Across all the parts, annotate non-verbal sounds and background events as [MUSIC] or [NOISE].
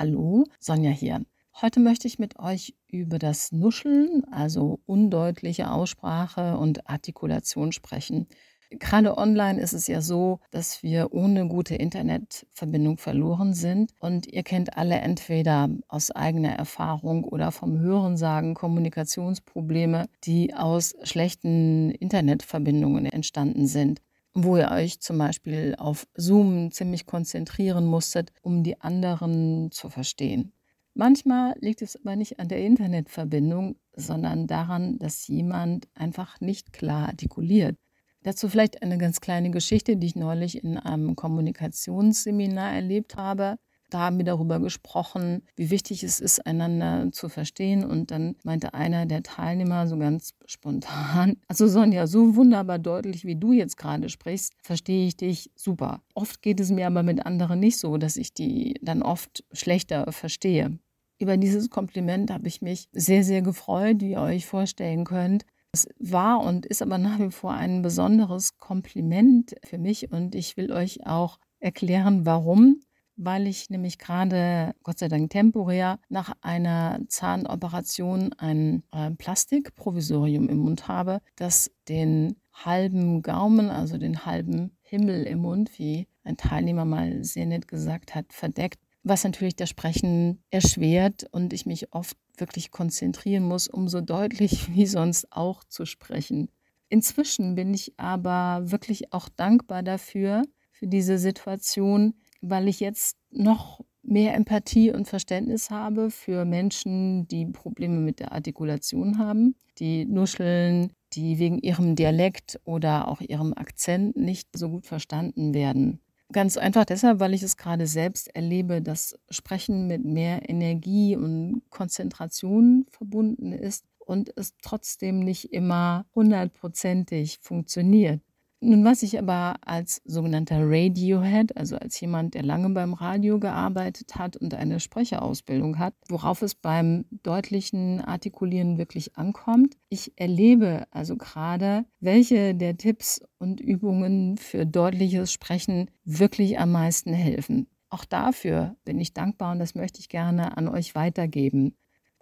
Hallo, Sonja hier. Heute möchte ich mit euch über das Nuscheln, also undeutliche Aussprache und Artikulation sprechen. Gerade online ist es ja so, dass wir ohne gute Internetverbindung verloren sind. Und ihr kennt alle entweder aus eigener Erfahrung oder vom Hörensagen Kommunikationsprobleme, die aus schlechten Internetverbindungen entstanden sind wo ihr euch zum Beispiel auf Zoom ziemlich konzentrieren musstet, um die anderen zu verstehen. Manchmal liegt es aber nicht an der Internetverbindung, sondern daran, dass jemand einfach nicht klar artikuliert. Dazu vielleicht eine ganz kleine Geschichte, die ich neulich in einem Kommunikationsseminar erlebt habe. Da haben wir darüber gesprochen, wie wichtig es ist, einander zu verstehen. Und dann meinte einer der Teilnehmer so ganz spontan, [LAUGHS] also Sonja, so wunderbar deutlich, wie du jetzt gerade sprichst, verstehe ich dich super. Oft geht es mir aber mit anderen nicht so, dass ich die dann oft schlechter verstehe. Über dieses Kompliment habe ich mich sehr, sehr gefreut, wie ihr euch vorstellen könnt. Es war und ist aber nach wie vor ein besonderes Kompliment für mich und ich will euch auch erklären, warum weil ich nämlich gerade, Gott sei Dank temporär, nach einer Zahnoperation ein äh, Plastikprovisorium im Mund habe, das den halben Gaumen, also den halben Himmel im Mund, wie ein Teilnehmer mal sehr nett gesagt hat, verdeckt, was natürlich das Sprechen erschwert und ich mich oft wirklich konzentrieren muss, um so deutlich [LAUGHS] wie sonst auch zu sprechen. Inzwischen bin ich aber wirklich auch dankbar dafür, für diese Situation, weil ich jetzt noch mehr Empathie und Verständnis habe für Menschen, die Probleme mit der Artikulation haben, die nuscheln, die wegen ihrem Dialekt oder auch ihrem Akzent nicht so gut verstanden werden. Ganz einfach deshalb, weil ich es gerade selbst erlebe, dass Sprechen mit mehr Energie und Konzentration verbunden ist und es trotzdem nicht immer hundertprozentig funktioniert. Nun, was ich aber als sogenannter Radiohead, also als jemand, der lange beim Radio gearbeitet hat und eine Sprecherausbildung hat, worauf es beim deutlichen Artikulieren wirklich ankommt. Ich erlebe also gerade, welche der Tipps und Übungen für deutliches Sprechen wirklich am meisten helfen. Auch dafür bin ich dankbar und das möchte ich gerne an euch weitergeben.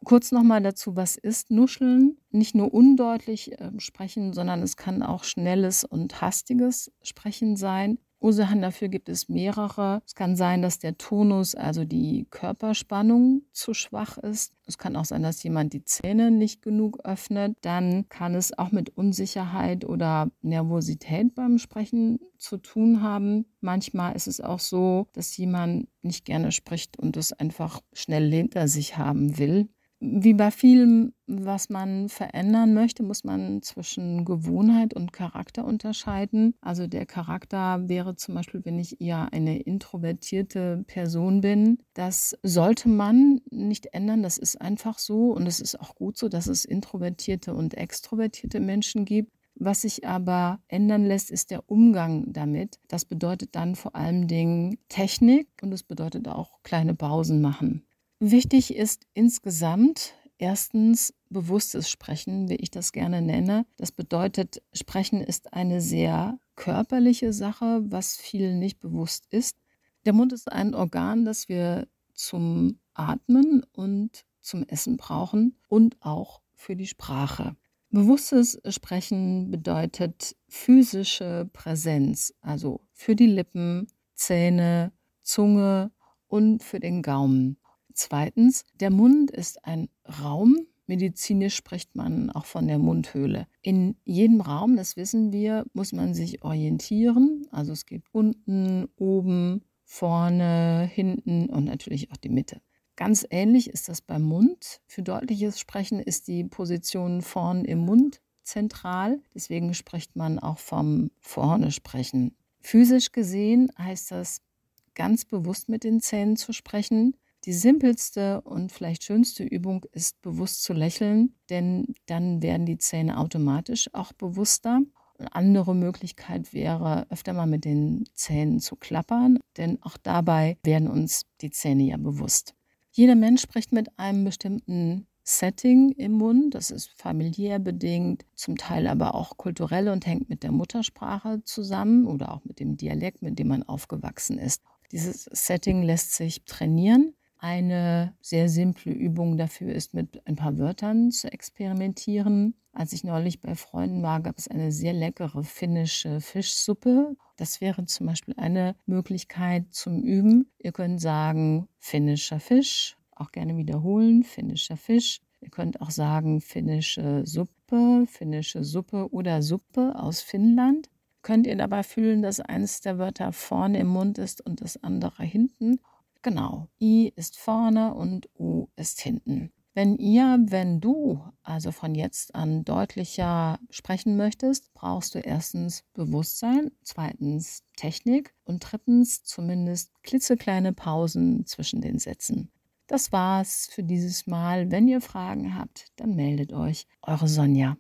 Kurz nochmal dazu, was ist Nuscheln? Nicht nur undeutlich äh, sprechen, sondern es kann auch schnelles und hastiges Sprechen sein. Ursachen dafür gibt es mehrere. Es kann sein, dass der Tonus, also die Körperspannung, zu schwach ist. Es kann auch sein, dass jemand die Zähne nicht genug öffnet. Dann kann es auch mit Unsicherheit oder Nervosität beim Sprechen zu tun haben. Manchmal ist es auch so, dass jemand nicht gerne spricht und es einfach schnell hinter sich haben will. Wie bei vielem, was man verändern möchte, muss man zwischen Gewohnheit und Charakter unterscheiden. Also der Charakter wäre zum Beispiel, wenn ich eher eine introvertierte Person bin. Das sollte man nicht ändern. Das ist einfach so und es ist auch gut so, dass es introvertierte und extrovertierte Menschen gibt. Was sich aber ändern lässt, ist der Umgang damit. Das bedeutet dann vor allem Dingen Technik und es bedeutet auch kleine Pausen machen. Wichtig ist insgesamt erstens bewusstes Sprechen, wie ich das gerne nenne. Das bedeutet, Sprechen ist eine sehr körperliche Sache, was vielen nicht bewusst ist. Der Mund ist ein Organ, das wir zum Atmen und zum Essen brauchen und auch für die Sprache. Bewusstes Sprechen bedeutet physische Präsenz, also für die Lippen, Zähne, Zunge und für den Gaumen. Zweitens, der Mund ist ein Raum. Medizinisch spricht man auch von der Mundhöhle. In jedem Raum, das wissen wir, muss man sich orientieren. Also es gibt unten, oben, vorne, hinten und natürlich auch die Mitte. Ganz ähnlich ist das beim Mund. Für deutliches Sprechen ist die Position vorn im Mund zentral. Deswegen spricht man auch vom Vorne sprechen. Physisch gesehen heißt das ganz bewusst mit den Zähnen zu sprechen. Die simpelste und vielleicht schönste Übung ist bewusst zu lächeln, denn dann werden die Zähne automatisch auch bewusster. Eine andere Möglichkeit wäre, öfter mal mit den Zähnen zu klappern, denn auch dabei werden uns die Zähne ja bewusst. Jeder Mensch spricht mit einem bestimmten Setting im Mund. Das ist familiär bedingt, zum Teil aber auch kulturell und hängt mit der Muttersprache zusammen oder auch mit dem Dialekt, mit dem man aufgewachsen ist. Dieses Setting lässt sich trainieren. Eine sehr simple Übung dafür ist, mit ein paar Wörtern zu experimentieren. Als ich neulich bei Freunden war, gab es eine sehr leckere finnische Fischsuppe. Das wäre zum Beispiel eine Möglichkeit zum Üben. Ihr könnt sagen finnischer Fisch, auch gerne wiederholen, finnischer Fisch. Ihr könnt auch sagen finnische Suppe, finnische Suppe oder Suppe aus Finnland. Könnt ihr dabei fühlen, dass eines der Wörter vorne im Mund ist und das andere hinten? Genau, I ist vorne und U ist hinten. Wenn ihr, wenn du also von jetzt an deutlicher sprechen möchtest, brauchst du erstens Bewusstsein, zweitens Technik und drittens zumindest klitzekleine Pausen zwischen den Sätzen. Das war's für dieses Mal. Wenn ihr Fragen habt, dann meldet euch. Eure Sonja.